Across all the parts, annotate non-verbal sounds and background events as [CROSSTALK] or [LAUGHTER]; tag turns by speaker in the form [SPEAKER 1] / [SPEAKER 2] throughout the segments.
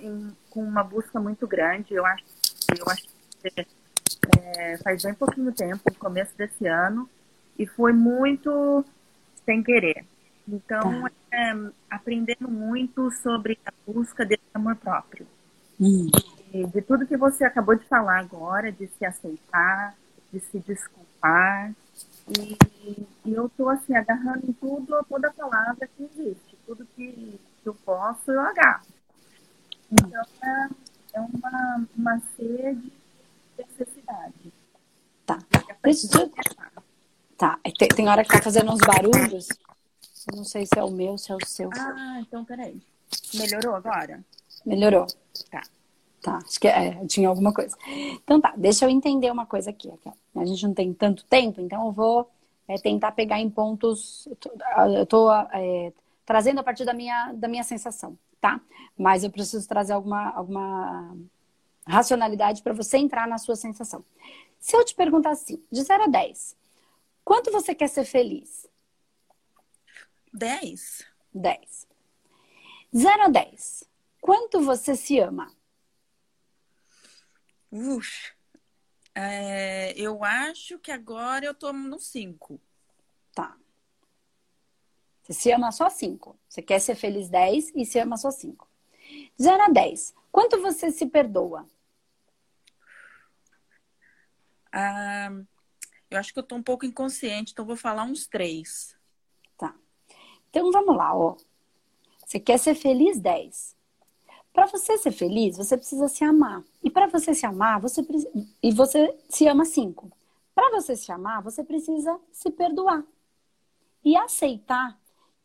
[SPEAKER 1] em, com uma busca muito grande. Eu acho, eu acho que é, faz bem pouquinho tempo, no começo desse ano, e foi muito sem querer. Então, tá. é, aprendendo muito sobre a busca desse amor próprio. Hum. de tudo que você acabou de falar agora, de se aceitar, de se desculpar. E, e eu estou assim, agarrando em tudo, toda palavra que existe. Tudo que, que eu posso, eu agarro. Então, é, é uma, uma sede de necessidade.
[SPEAKER 2] Tá. Eu... Tá. É tem, tem hora que tá fazendo uns barulhos. não sei se é o meu, se é o seu.
[SPEAKER 1] Ah, então peraí. Melhorou agora?
[SPEAKER 2] Melhorou.
[SPEAKER 1] Tá.
[SPEAKER 2] Tá, acho que é, tinha alguma coisa. Então tá, deixa eu entender uma coisa aqui. a gente não tem tanto tempo, então eu vou é, tentar pegar em pontos. Eu tô é, trazendo a partir da minha, da minha sensação, tá? Mas eu preciso trazer alguma, alguma racionalidade para você entrar na sua sensação. Se eu te perguntar assim, de 0 a 10, quanto você quer ser feliz?
[SPEAKER 1] 10.
[SPEAKER 2] 10. 0 a 10, quanto você se ama?
[SPEAKER 1] Ux, é, eu acho que agora eu tô no 5.
[SPEAKER 2] Tá. Você se ama só 5. Você quer ser feliz 10 e se ama só 5. 0 a 10. Quanto você se perdoa?
[SPEAKER 1] Ah, eu acho que eu tô um pouco inconsciente, então vou falar uns 3.
[SPEAKER 2] Tá. Então vamos lá, ó. Você quer ser feliz 10. Para você ser feliz, você precisa se amar. E para você se amar, você e você se ama cinco. Para você se amar, você precisa se perdoar e aceitar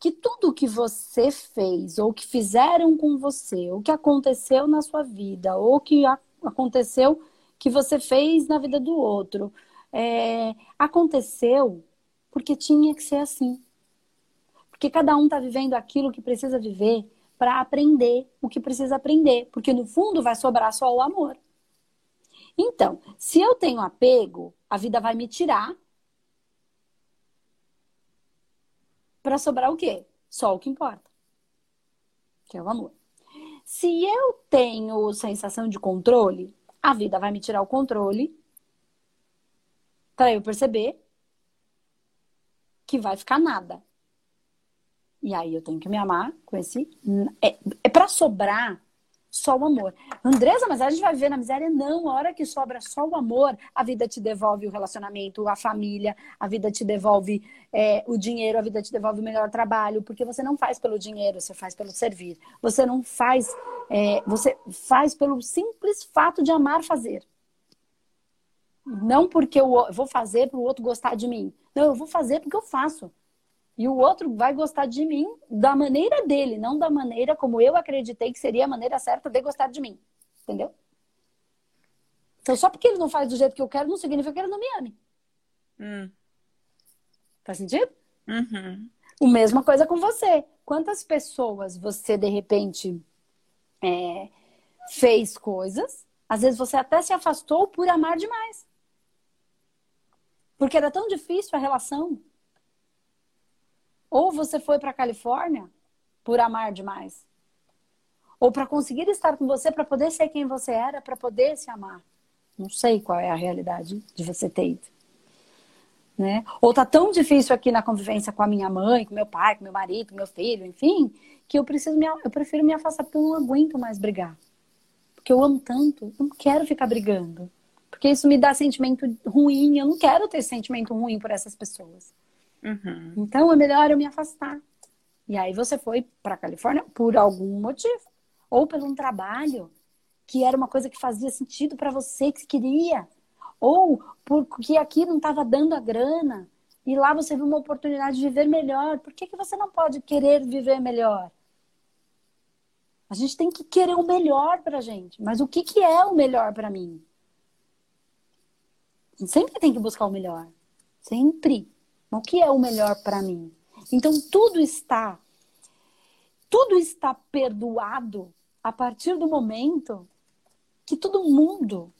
[SPEAKER 2] que tudo que você fez ou que fizeram com você, ou que aconteceu na sua vida, ou que aconteceu que você fez na vida do outro, é, aconteceu porque tinha que ser assim. Porque cada um está vivendo aquilo que precisa viver para aprender o que precisa aprender, porque no fundo vai sobrar só o amor. Então, se eu tenho apego, a vida vai me tirar para sobrar o quê? Só o que importa, que é o amor. Se eu tenho sensação de controle, a vida vai me tirar o controle para eu perceber que vai ficar nada. E aí eu tenho que me amar com esse. É, é para sobrar só o amor. Andresa, mas a gente vai viver na miséria? Não, a hora que sobra só o amor, a vida te devolve o relacionamento, a família, a vida te devolve é, o dinheiro, a vida te devolve o melhor trabalho, porque você não faz pelo dinheiro, você faz pelo servir. Você não faz, é, você faz pelo simples fato de amar fazer. Não porque eu vou fazer para o outro gostar de mim. Não, eu vou fazer porque eu faço. E o outro vai gostar de mim da maneira dele, não da maneira como eu acreditei que seria a maneira certa de gostar de mim. Entendeu? Então, só porque ele não faz do jeito que eu quero, não significa que ele não me ame. Hum. Faz sentido?
[SPEAKER 1] Uhum.
[SPEAKER 2] O mesma coisa com você. Quantas pessoas você, de repente, é, fez coisas, às vezes você até se afastou por amar demais. Porque era tão difícil a relação. Ou você foi para a Califórnia por amar demais. Ou para conseguir estar com você, para poder ser quem você era, para poder se amar. Não sei qual é a realidade de você ter ido. Né? Ou tá tão difícil aqui na convivência com a minha mãe, com meu pai, com meu marido, com meu filho, enfim, que eu preciso me, eu prefiro me afastar porque eu não aguento mais brigar. Porque eu amo tanto, eu não quero ficar brigando. Porque isso me dá sentimento ruim, eu não quero ter sentimento ruim por essas pessoas.
[SPEAKER 1] Uhum.
[SPEAKER 2] Então é melhor eu me afastar. E aí você foi para Califórnia por algum motivo, ou pelo um trabalho que era uma coisa que fazia sentido para você que queria, ou porque aqui não estava dando a grana e lá você viu uma oportunidade de viver melhor. Por que, que você não pode querer viver melhor? A gente tem que querer o melhor para gente, mas o que, que é o melhor para mim? A sempre tem que buscar o melhor, sempre. O que é o melhor para mim? Então tudo está tudo está perdoado a partir do momento que todo mundo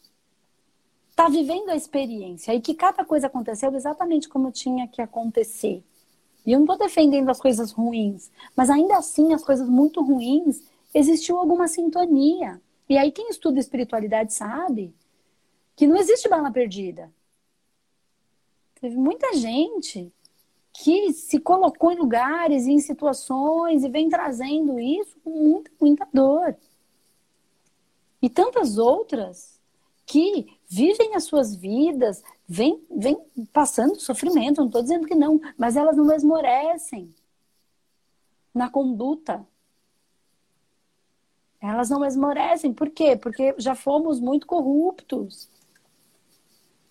[SPEAKER 2] está vivendo a experiência e que cada coisa aconteceu exatamente como tinha que acontecer. E eu não estou defendendo as coisas ruins, mas ainda assim as coisas muito ruins existiu alguma sintonia. E aí quem estuda espiritualidade sabe que não existe bala perdida. Teve muita gente que se colocou em lugares e em situações e vem trazendo isso com muita, muita dor. E tantas outras que vivem as suas vidas, vêm, vem passando sofrimento, não estou dizendo que não, mas elas não esmorecem na conduta. Elas não esmorecem. Por quê? Porque já fomos muito corruptos.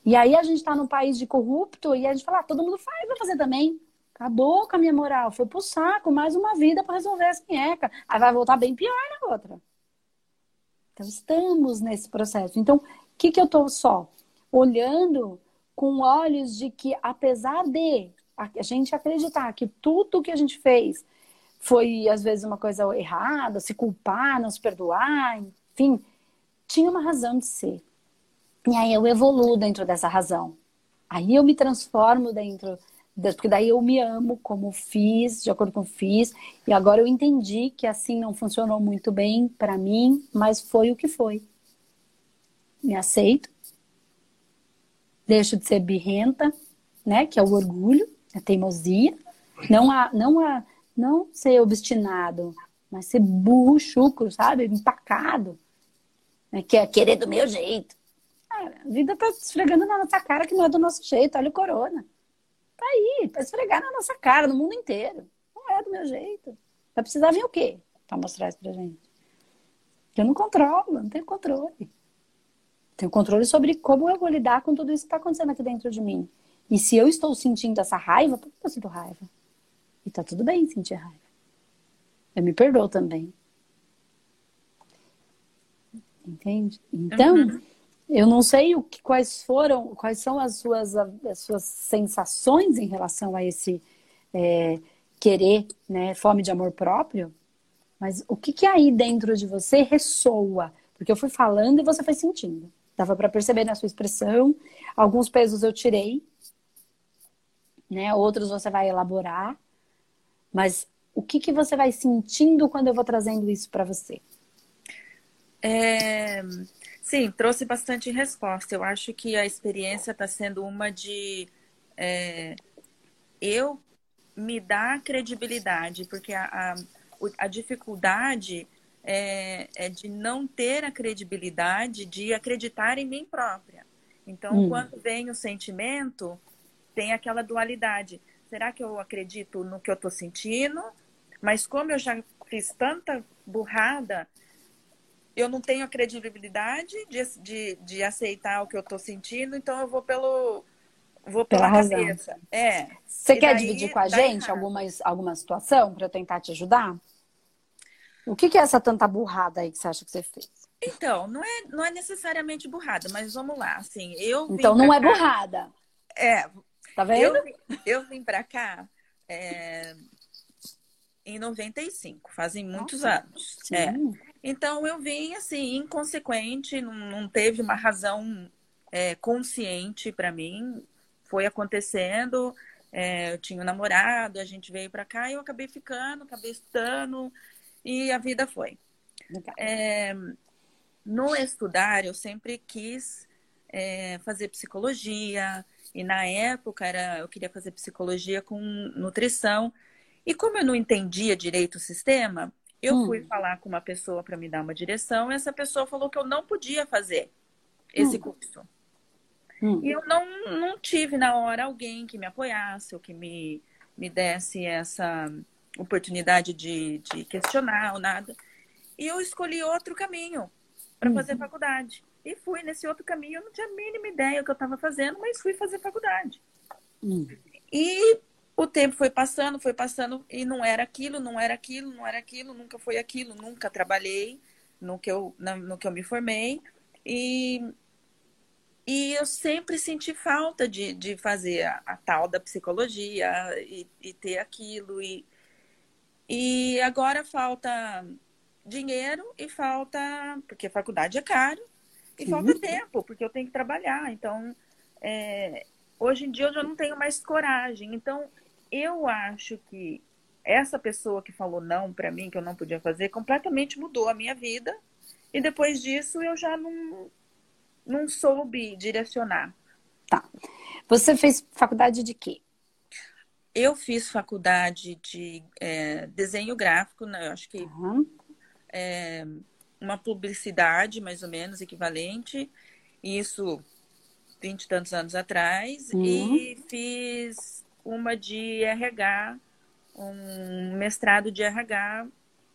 [SPEAKER 2] E aí a gente está num país de corrupto e a gente fala, ah, todo mundo faz, vou fazer também. Acabou com a minha moral. Foi pro saco, mais uma vida para resolver essa minheca. Aí vai voltar bem pior na outra. Então estamos nesse processo. Então, o que, que eu estou só? Olhando com olhos de que, apesar de a gente acreditar que tudo que a gente fez foi, às vezes, uma coisa errada, se culpar, não se perdoar, enfim, tinha uma razão de ser. E aí eu evoluo dentro dessa razão. Aí eu me transformo dentro, porque daí eu me amo como fiz, de acordo com fiz, e agora eu entendi que assim não funcionou muito bem para mim, mas foi o que foi. Me aceito, deixo de ser birrenta, né, que é o orgulho, a teimosia, não a, não a, não ser obstinado, mas ser burro, chucro, sabe, empacado, né, que é querer do meu jeito. A vida tá esfregando na nossa cara que não é do nosso jeito. Olha o corona. Tá aí, tá esfregar na nossa cara, no mundo inteiro. Não é do meu jeito. Vai precisar vir o quê pra mostrar isso pra gente? Eu não controlo, não tenho controle. Tenho controle sobre como eu vou lidar com tudo isso que está acontecendo aqui dentro de mim. E se eu estou sentindo essa raiva, por que eu sinto raiva? E tá tudo bem sentir raiva. Eu me perdoo também. Entende? Então, uhum. Eu não sei o que, quais foram, quais são as suas, as suas sensações em relação a esse é, querer, né, fome de amor próprio, mas o que, que aí dentro de você ressoa? Porque eu fui falando e você foi sentindo. Dava para perceber na sua expressão. Alguns pesos eu tirei, né? Outros você vai elaborar. Mas o que, que você vai sentindo quando eu vou trazendo isso para você?
[SPEAKER 1] É, Sim, trouxe bastante resposta. Eu acho que a experiência está sendo uma de é, eu me dar credibilidade, porque a, a, a dificuldade é, é, de não ter a credibilidade de acreditar em mim própria. Então, hum. quando vem o sentimento, tem aquela dualidade. Será que eu acredito no que eu estou sentindo? Mas como eu já fiz tanta burrada, eu não tenho a credibilidade de, de, de aceitar o que eu estou sentindo, então eu vou pelo vou pela, pela cabeça. Razão. É.
[SPEAKER 2] Você quer daí, dividir com a gente alguma, alguma situação para eu tentar te ajudar? O que, que, é essa tanta burrada aí que você acha que você fez?
[SPEAKER 1] Então, não é, não é necessariamente burrada, mas vamos lá, assim, eu
[SPEAKER 2] Então não é cá, burrada.
[SPEAKER 1] É.
[SPEAKER 2] Tá vendo?
[SPEAKER 1] Eu, eu vim para cá é, em 95, fazem muitos Nossa, anos. Sim. É. Então eu vim assim, inconsequente, não, não teve uma razão é, consciente para mim. Foi acontecendo, é, eu tinha um namorado, a gente veio para cá e eu acabei ficando, acabei estudando e a vida foi. É, no estudar, eu sempre quis é, fazer psicologia, e na época era, eu queria fazer psicologia com nutrição. E como eu não entendia direito o sistema, eu hum. fui falar com uma pessoa para me dar uma direção e essa pessoa falou que eu não podia fazer esse hum. curso. Hum. E eu não, não tive na hora alguém que me apoiasse ou que me, me desse essa oportunidade de, de questionar ou nada. E eu escolhi outro caminho para uhum. fazer faculdade. E fui nesse outro caminho. Eu não tinha a mínima ideia do que eu estava fazendo, mas fui fazer faculdade. Hum. E o tempo foi passando, foi passando e não era aquilo, não era aquilo, não era aquilo, nunca foi aquilo, nunca trabalhei no que eu, no que eu me formei. E, e eu sempre senti falta de, de fazer a, a tal da psicologia e, e ter aquilo. E, e agora falta dinheiro e falta, porque a faculdade é caro, e falta tempo, porque eu tenho que trabalhar. Então, é, hoje em dia eu já não tenho mais coragem. Então, eu acho que essa pessoa que falou não para mim, que eu não podia fazer, completamente mudou a minha vida. E depois disso eu já não, não soube direcionar.
[SPEAKER 2] Tá. Você fez faculdade de quê?
[SPEAKER 1] Eu fiz faculdade de é, desenho gráfico, né? Eu acho que uhum. é, uma publicidade, mais ou menos, equivalente. Isso vinte e tantos anos atrás. Uhum. E fiz uma de RH, um mestrado de RH,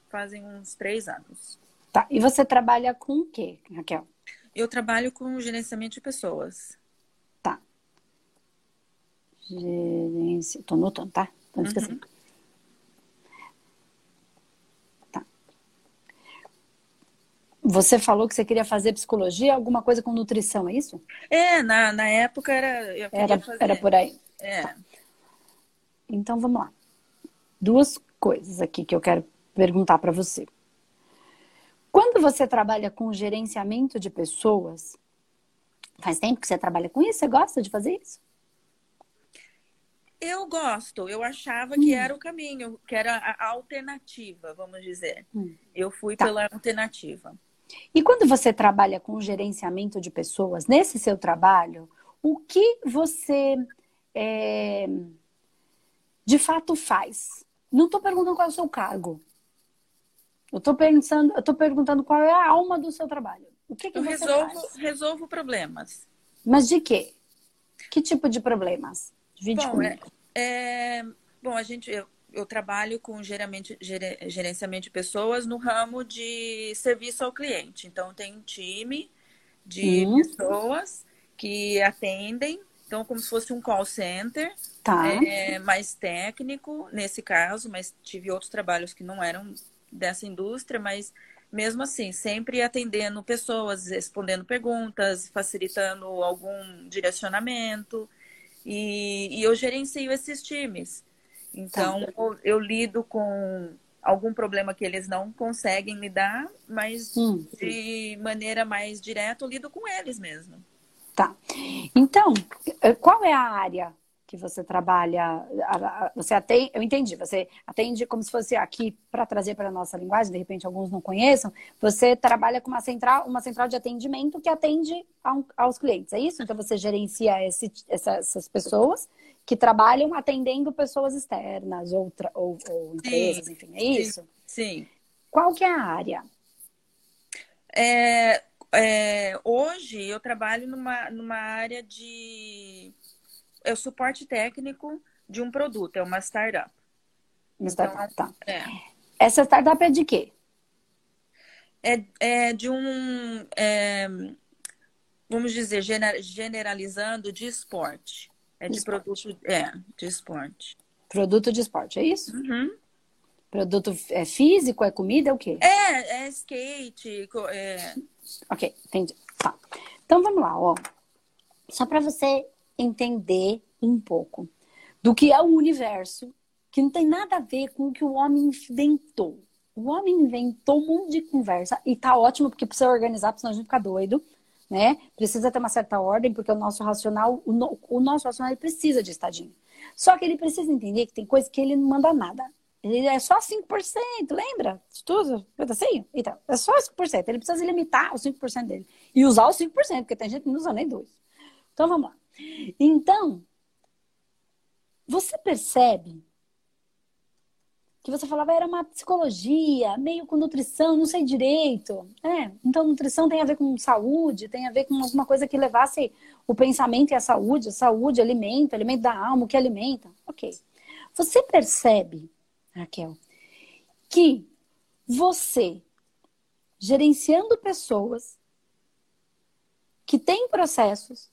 [SPEAKER 1] fazem uns três anos.
[SPEAKER 2] Tá. E você trabalha com o quê, Raquel?
[SPEAKER 1] Eu trabalho com gerenciamento de pessoas.
[SPEAKER 2] Gerência. Tô anotando, tá? Pra não esquecer. Uhum. Tá. Você falou que você queria fazer psicologia, alguma coisa com nutrição, é isso?
[SPEAKER 1] É, na, na época era.
[SPEAKER 2] era, fazer... era por aí.
[SPEAKER 1] É.
[SPEAKER 2] Tá. Então vamos lá. Duas coisas aqui que eu quero perguntar para você. Quando você trabalha com gerenciamento de pessoas, faz tempo que você trabalha com isso? Você gosta de fazer isso?
[SPEAKER 1] Eu gosto, eu achava hum. que era o caminho, que era a alternativa, vamos dizer. Hum. Eu fui tá. pela alternativa.
[SPEAKER 2] E quando você trabalha com gerenciamento de pessoas, nesse seu trabalho, o que você é, de fato faz? Não estou perguntando qual é o seu cargo. Eu estou pensando, eu tô perguntando qual é a alma do seu trabalho. O que, que eu você
[SPEAKER 1] resolvo,
[SPEAKER 2] faz?
[SPEAKER 1] resolvo problemas.
[SPEAKER 2] Mas de quê? Que tipo de problemas? Divide bom.
[SPEAKER 1] É, é, bom, a gente, eu, eu trabalho com geramente, ger, gerenciamento de pessoas no ramo de serviço ao cliente. Então, tem um time de hum. pessoas que atendem, então, como se fosse um call center,
[SPEAKER 2] tá.
[SPEAKER 1] é, mais técnico nesse caso, mas tive outros trabalhos que não eram dessa indústria, mas mesmo assim, sempre atendendo pessoas, respondendo perguntas, facilitando algum direcionamento. E, e eu gerencio esses times. Então, tá. eu, eu, lido com algum problema que eles não conseguem lidar, mas hum, de maneira mais direta, eu lido com eles mesmo.
[SPEAKER 2] Tá. Então, eh, qual é a área que você trabalha, você atende, eu entendi, você atende como se fosse aqui para trazer para a nossa linguagem, de repente alguns não conheçam, você trabalha com uma central, uma central de atendimento que atende aos clientes, é isso? Então você gerencia esse, essas pessoas que trabalham atendendo pessoas externas ou, ou, ou empresas, sim, enfim, é isso?
[SPEAKER 1] Sim.
[SPEAKER 2] Qual que é a área?
[SPEAKER 1] É, é, hoje eu trabalho numa, numa área de é o suporte técnico de um produto, é uma startup.
[SPEAKER 2] Uma startup, então, tá. É. Essa startup é de quê?
[SPEAKER 1] É, é de um, é, vamos dizer, generalizando, de esporte. É de, de produto, é, de esporte.
[SPEAKER 2] Produto de esporte, é isso?
[SPEAKER 1] Uhum.
[SPEAKER 2] Produto é físico, é comida, é o quê?
[SPEAKER 1] É, é skate. É...
[SPEAKER 2] Ok, entendi. Tá. Então vamos lá, ó. Só para você entender um pouco do que é o universo, que não tem nada a ver com o que o homem inventou. O homem inventou um monte de conversa e tá ótimo porque precisa organizar, senão a gente fica doido, né? Precisa ter uma certa ordem, porque o nosso racional, o, no, o nosso racional precisa de estadinho. Só que ele precisa entender que tem coisa que ele não manda nada. Ele é só 5%, lembra? Tudo, assim? Então, é só 5%. Ele precisa limitar os 5% dele. E usar os 5%, porque tem gente que não usa nem dois. Então, vamos lá. Então, você percebe que você falava era uma psicologia, meio com nutrição, não sei direito. É, então nutrição tem a ver com saúde, tem a ver com alguma coisa que levasse o pensamento e a saúde, saúde, alimento, alimento da alma, o que alimenta. Ok. Você percebe, Raquel, que você, gerenciando pessoas que têm processos,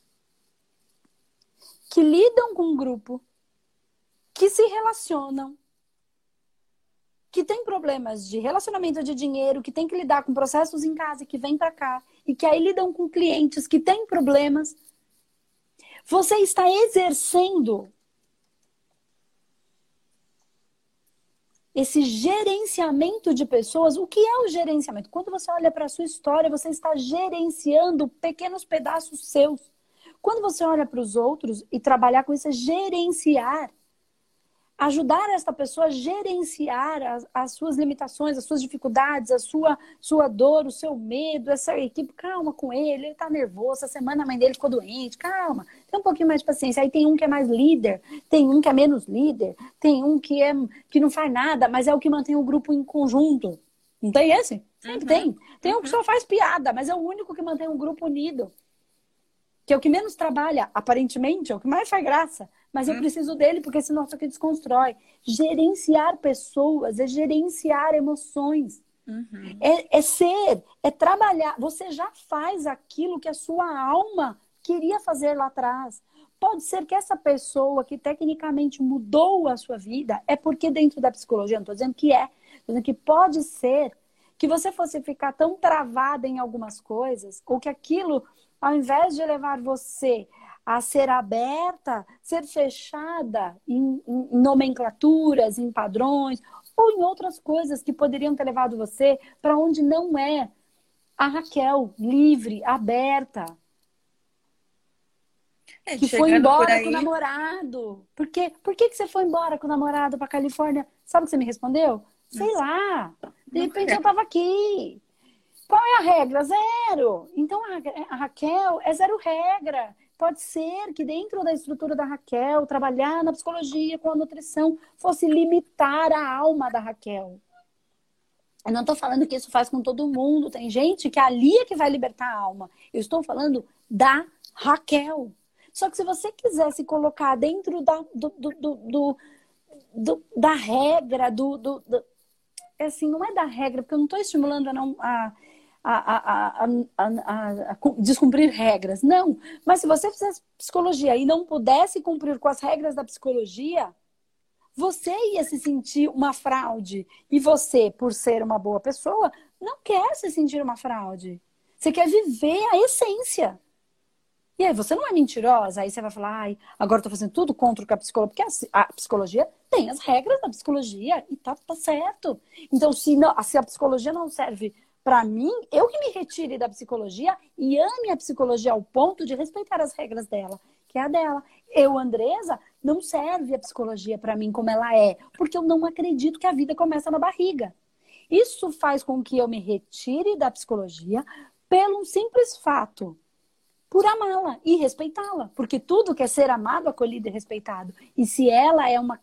[SPEAKER 2] que lidam com um grupo, que se relacionam, que tem problemas de relacionamento de dinheiro, que tem que lidar com processos em casa que vem para cá e que aí lidam com clientes que têm problemas. Você está exercendo esse gerenciamento de pessoas. O que é o gerenciamento? Quando você olha para a sua história, você está gerenciando pequenos pedaços seus. Quando você olha para os outros e trabalhar com isso, é gerenciar ajudar esta pessoa a gerenciar as, as, suas limitações, as suas dificuldades, a sua, sua dor, o seu medo, essa equipe, calma com ele, ele tá nervoso, essa semana a mãe dele ficou doente, calma, tem um pouquinho mais de paciência. Aí tem um que é mais líder, tem um que é menos líder, tem um que é que não faz nada, mas é o que mantém o grupo em conjunto. Não tem esse? Sempre uhum. tem. Tem um que só faz piada, mas é o único que mantém o grupo unido. Que é o que menos trabalha, aparentemente, é o que mais faz graça mas eu hum. preciso dele porque senão isso aqui desconstrói. Gerenciar pessoas é gerenciar emoções. Uhum. É, é ser, é trabalhar. Você já faz aquilo que a sua alma queria fazer lá atrás. Pode ser que essa pessoa que tecnicamente mudou a sua vida é porque dentro da psicologia, não estou dizendo que é, estou dizendo que pode ser que você fosse ficar tão travada em algumas coisas, ou que aquilo, ao invés de levar você a ser aberta, ser fechada em, em, nomenclaturas, em padrões, ou em outras coisas que poderiam ter levado você para onde não é a Raquel, livre, aberta. É, que foi embora com o namorado. Por, quê? Por que, que você foi embora com o namorado para Califórnia? Sabe o que você me respondeu? Sei lá. De repente eu estava aqui. Qual é a regra? Zero. Então a, a Raquel é zero regra. Pode ser que dentro da estrutura da Raquel, trabalhar na psicologia com a nutrição fosse limitar a alma da Raquel. Eu não estou falando que isso faz com todo mundo. Tem gente que ali é que vai libertar a alma. Eu estou falando da Raquel. Só que se você quiser se colocar dentro da, do, do, do, da regra, do, do, do, é assim, não é da regra, porque eu não estou estimulando a, não, a, a, a, a, descumprir regras. Não. Mas se você fizesse psicologia e não pudesse cumprir com as regras da psicologia, você ia se sentir uma fraude. E você, por ser uma boa pessoa, não quer se sentir uma fraude. Você quer viver a essência. E aí, você não é mentirosa, aí você vai falar, ai, agora eu tô fazendo tudo contra o que a psicologia. Porque a, psicologia tem as regras da psicologia e tá, tá certo. Então, se, não, se a psicologia não serve para mim, eu que me retire da psicologia e ame a psicologia ao ponto de respeitar as regras dela, que é a dela. Eu, Andresa, não serve a psicologia para mim como ela é, porque eu não acredito que a vida começa na barriga. Isso faz com que eu me retire da psicologia pelo simples fato, por amá-la e respeitá-la, porque tudo quer ser amado, acolhido e respeitado. E se ela é uma,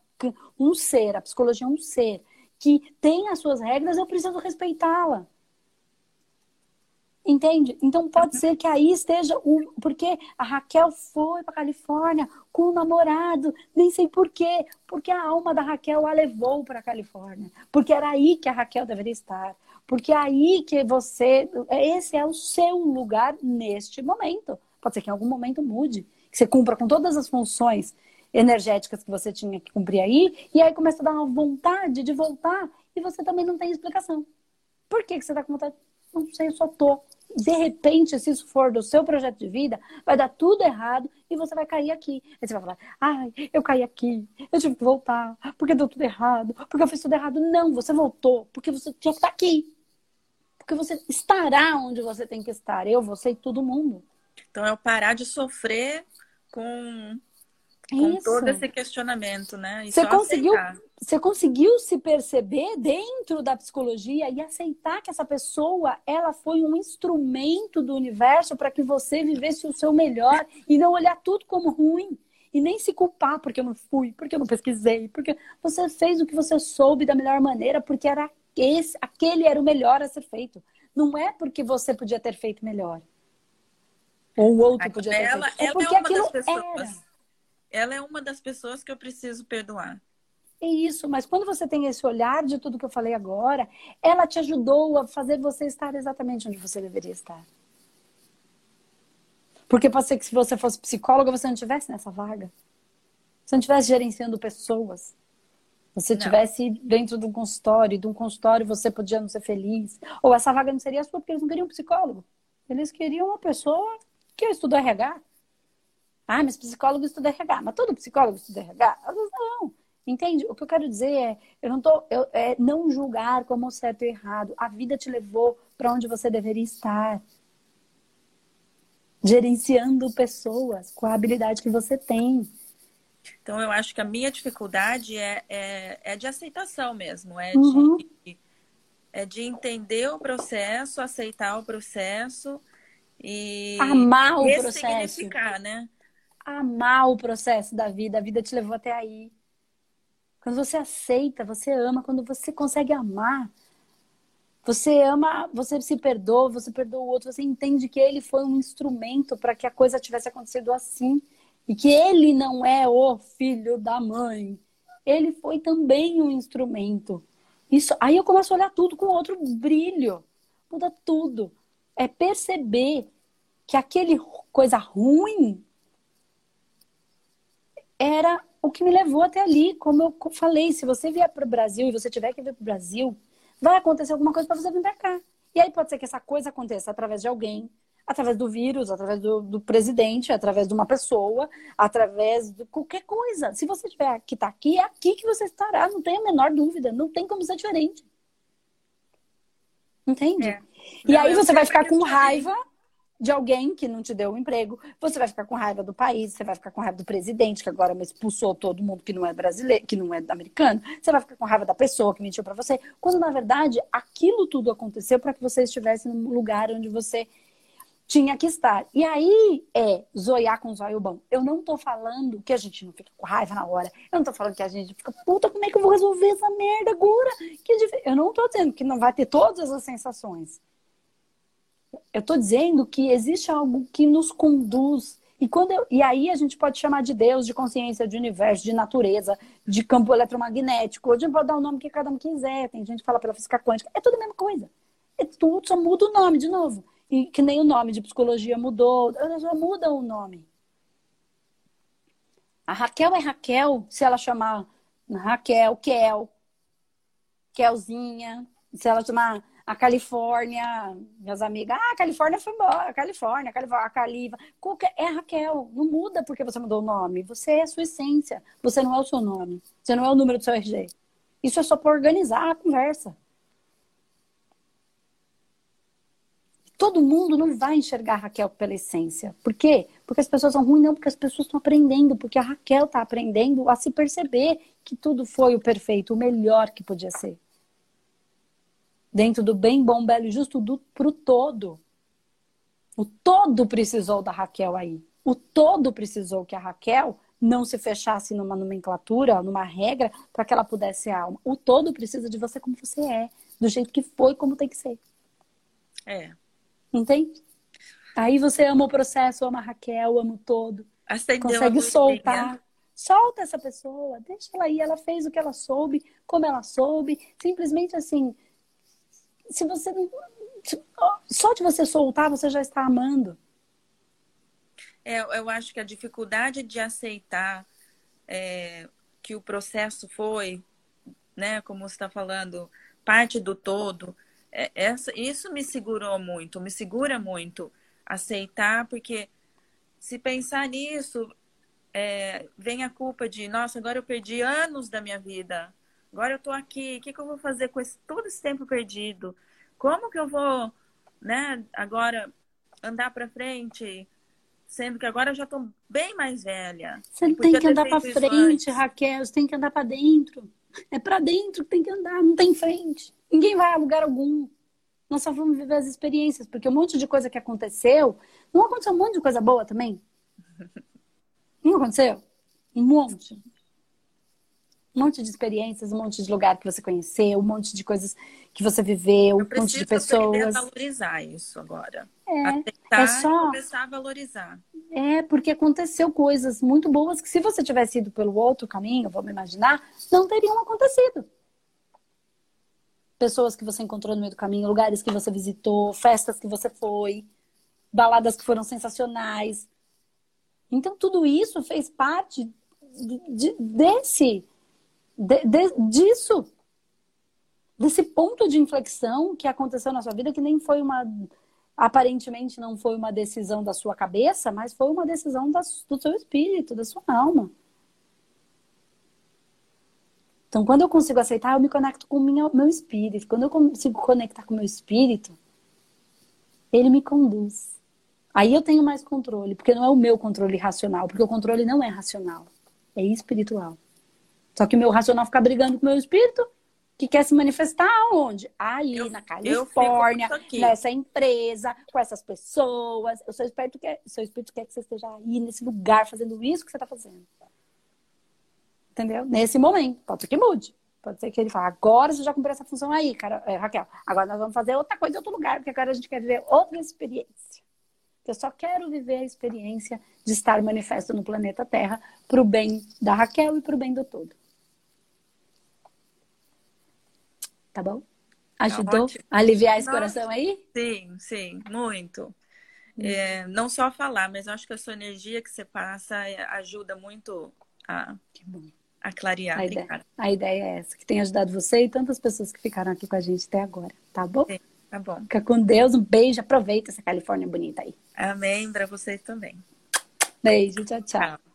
[SPEAKER 2] um ser, a psicologia é um ser que tem as suas regras, eu preciso respeitá-la. Entende? Então pode ser que aí esteja o. Porque a Raquel foi para Califórnia com o namorado, nem sei por quê. Porque a alma da Raquel a levou para Califórnia. Porque era aí que a Raquel deveria estar. Porque é aí que você. Esse é o seu lugar neste momento. Pode ser que em algum momento mude. Que você cumpra com todas as funções energéticas que você tinha que cumprir aí. E aí começa a dar uma vontade de voltar. E você também não tem explicação. Por que, que você está com vontade? Não sei, eu só tô de repente, se isso for do seu projeto de vida, vai dar tudo errado e você vai cair aqui. Aí você vai falar, ai, eu caí aqui, eu tive que voltar, porque deu tudo errado, porque eu fiz tudo errado. Não, você voltou, porque você tinha que estar aqui. Porque você estará onde você tem que estar. Eu, você e todo mundo.
[SPEAKER 1] Então é o parar de sofrer com com Isso. todo esse questionamento, né?
[SPEAKER 2] E você conseguiu, você conseguiu se perceber dentro da psicologia e aceitar que essa pessoa, ela foi um instrumento do universo para que você vivesse o seu melhor e não olhar tudo como ruim e nem se culpar porque eu não fui, porque eu não pesquisei, porque você fez o que você soube da melhor maneira, porque era esse, aquele era o melhor a ser feito. Não é porque você podia ter feito melhor. Ou o outro podia ter
[SPEAKER 1] ela,
[SPEAKER 2] feito. É
[SPEAKER 1] porque é aquilo pessoas... era ela é uma das pessoas que eu preciso perdoar.
[SPEAKER 2] É isso, mas quando você tem esse olhar de tudo que eu falei agora, ela te ajudou a fazer você estar exatamente onde você deveria estar. Porque pode ser que se você fosse psicóloga, você não estivesse nessa vaga. Você não estivesse gerenciando pessoas. Você estivesse dentro de um consultório, de um consultório você podia não ser feliz. Ou essa vaga não seria sua porque eles não queriam um psicólogo. Eles queriam uma pessoa que estudou RH. Ah, mas psicólogo estuda RH. Mas todo psicólogo estuda RH? Não. Entende? O que eu quero dizer é, eu não tô, eu, é não julgar como certo e errado. A vida te levou para onde você deveria estar. Gerenciando pessoas com a habilidade que você tem.
[SPEAKER 1] Então, eu acho que a minha dificuldade é, é, é de aceitação mesmo, é, uhum. de, é de entender o processo, aceitar o processo e
[SPEAKER 2] amar o processo.
[SPEAKER 1] né?
[SPEAKER 2] Amar o processo da vida, a vida te levou até aí. Quando você aceita, você ama, quando você consegue amar, você ama, você se perdoa, você perdoa o outro, você entende que ele foi um instrumento para que a coisa tivesse acontecido assim e que ele não é o filho da mãe. Ele foi também um instrumento. Isso, aí eu começo a olhar tudo com outro brilho. Muda tudo. É perceber que aquele coisa ruim era o que me levou até ali. Como eu falei, se você vier para o Brasil e você tiver que vir para o Brasil, vai acontecer alguma coisa para você vir para cá. E aí pode ser que essa coisa aconteça através de alguém, através do vírus, através do, do presidente, através de uma pessoa, através de qualquer coisa. Se você tiver que estar tá aqui, é aqui que você estará, não tem a menor dúvida, não tem como ser diferente. Entende? É. E não, aí você vai ficar com raiva de alguém que não te deu um emprego, você vai ficar com raiva do país, você vai ficar com raiva do presidente, que agora expulsou todo mundo que não é brasileiro, que não é americano, você vai ficar com raiva da pessoa que mentiu para você, quando na verdade aquilo tudo aconteceu para que você estivesse num lugar onde você tinha que estar. E aí é zoiar com zóio bom. Eu não tô falando que a gente não fica com raiva na hora. Eu não tô falando que a gente fica, puta, como é que eu vou resolver essa merda agora? Que dif... Eu não tô dizendo que não vai ter todas as sensações. Eu estou dizendo que existe algo que nos conduz. E, quando eu, e aí a gente pode chamar de Deus, de consciência, de universo, de natureza, de campo eletromagnético, de pode dar o nome que cada um quiser. Tem gente que fala pela física quântica. É tudo a mesma coisa. É tudo, só muda o nome de novo. E que nem o nome de psicologia mudou, já muda o nome. A Raquel é Raquel, se ela chamar Raquel, Kel, Kelzinha, se ela chamar a Califórnia, minhas amigas, ah, a Califórnia foi embora, a Califórnia, a Califórnia, a qualquer, é a Raquel, não muda porque você mudou o nome, você é a sua essência, você não é o seu nome, você não é o número do seu RG. Isso é só para organizar a conversa. Todo mundo não vai enxergar a Raquel pela essência. Por quê? Porque as pessoas são ruins, não, porque as pessoas estão aprendendo, porque a Raquel está aprendendo a se perceber que tudo foi o perfeito, o melhor que podia ser dentro do bem, bom, belo e justo do, pro todo. O todo precisou da Raquel aí. O todo precisou que a Raquel não se fechasse numa nomenclatura, numa regra, para que ela pudesse ser alma. O todo precisa de você como você é, do jeito que foi, como tem que ser.
[SPEAKER 1] É.
[SPEAKER 2] Entende? Aí você ama o processo, ama a Raquel, ama o todo.
[SPEAKER 1] Acendeu
[SPEAKER 2] consegue soltar. Bem, né? Solta essa pessoa, deixa ela aí. Ela fez o que ela soube, como ela soube. Simplesmente assim, se você só de você soltar, você já está amando.
[SPEAKER 1] É, eu acho que a dificuldade de aceitar é, que o processo foi, né, como você está falando, parte do todo, é, essa, isso me segurou muito, me segura muito aceitar, porque se pensar nisso, é, vem a culpa de, nossa, agora eu perdi anos da minha vida Agora eu estou aqui, o que, que, eu vou fazer com esse, todo esse tempo perdido? Como que eu vou, né, agora andar para frente? Sendo que agora eu já estou bem mais velha.
[SPEAKER 2] Você tem que andar para frente, antes. Raquel, você tem que andar para dentro. É para dentro que tem que andar, não tem frente. Ninguém vai a lugar algum. Nós só vamos viver as experiências, porque um monte de coisa que aconteceu, não aconteceu um monte de coisa boa também? [LAUGHS] Não aconteceu? Um monte um monte de experiências, um monte de lugar que você conheceu, um monte de coisas que você viveu, um monte de pessoas.
[SPEAKER 1] valorizar isso agora.
[SPEAKER 2] É, Aceitar é só...
[SPEAKER 1] começar a valorizar.
[SPEAKER 2] É, porque aconteceu coisas muito boas que se você tivesse ido pelo outro caminho, vamos imaginar, não teriam acontecido. Pessoas que você encontrou no meio do caminho, lugares que você visitou, festas que você foi, baladas que foram sensacionais. Então, tudo isso fez parte de, de, desse de, de, disso, desse ponto de inflexão que aconteceu na sua vida, que nem foi uma. Aparentemente não foi uma decisão da sua cabeça, mas foi uma decisão da, do seu espírito, da sua alma. Então, quando eu consigo aceitar, eu me conecto com o meu, espírito. Quando eu consigo conectar com o meu espírito, ele me conduz. Aí eu tenho mais controle, porque não é o meu controle racional, porque o controle não é racional. é espiritual. Só que o meu racional fica brigando com o meu espírito, que quer se manifestar onde? Aí, eu, na Califórnia, nessa empresa, com essas pessoas. O seu espírito quer, o seu espírito quer que você esteja aí, nesse lugar, fazendo isso que você está fazendo. Entendeu? Nesse momento. Pode ser que mude. Pode ser que ele fale, agora você já cumpriu essa função aí, cara, é, Raquel. Agora nós vamos fazer outra coisa em outro lugar, porque agora a gente quer viver outra experiência. Eu só quero viver a experiência de estar manifesto no planeta Terra para o bem da Raquel e para o bem do todo. Tá bom? Ajudou tá a aliviar esse Nossa, coração aí?
[SPEAKER 1] Sim, sim, muito. Hum. É, não só falar, mas acho que a sua energia que você passa é, ajuda muito a, a clarear.
[SPEAKER 2] A ideia, a ideia é essa, que tem ajudado você e tantas pessoas que ficaram aqui com a gente até agora, tá bom? Sim,
[SPEAKER 1] tá bom.
[SPEAKER 2] Fica com Deus, um beijo, aproveita essa Califórnia bonita aí.
[SPEAKER 1] Amém, para vocês também.
[SPEAKER 2] Beijo, tchau, tchau. tchau.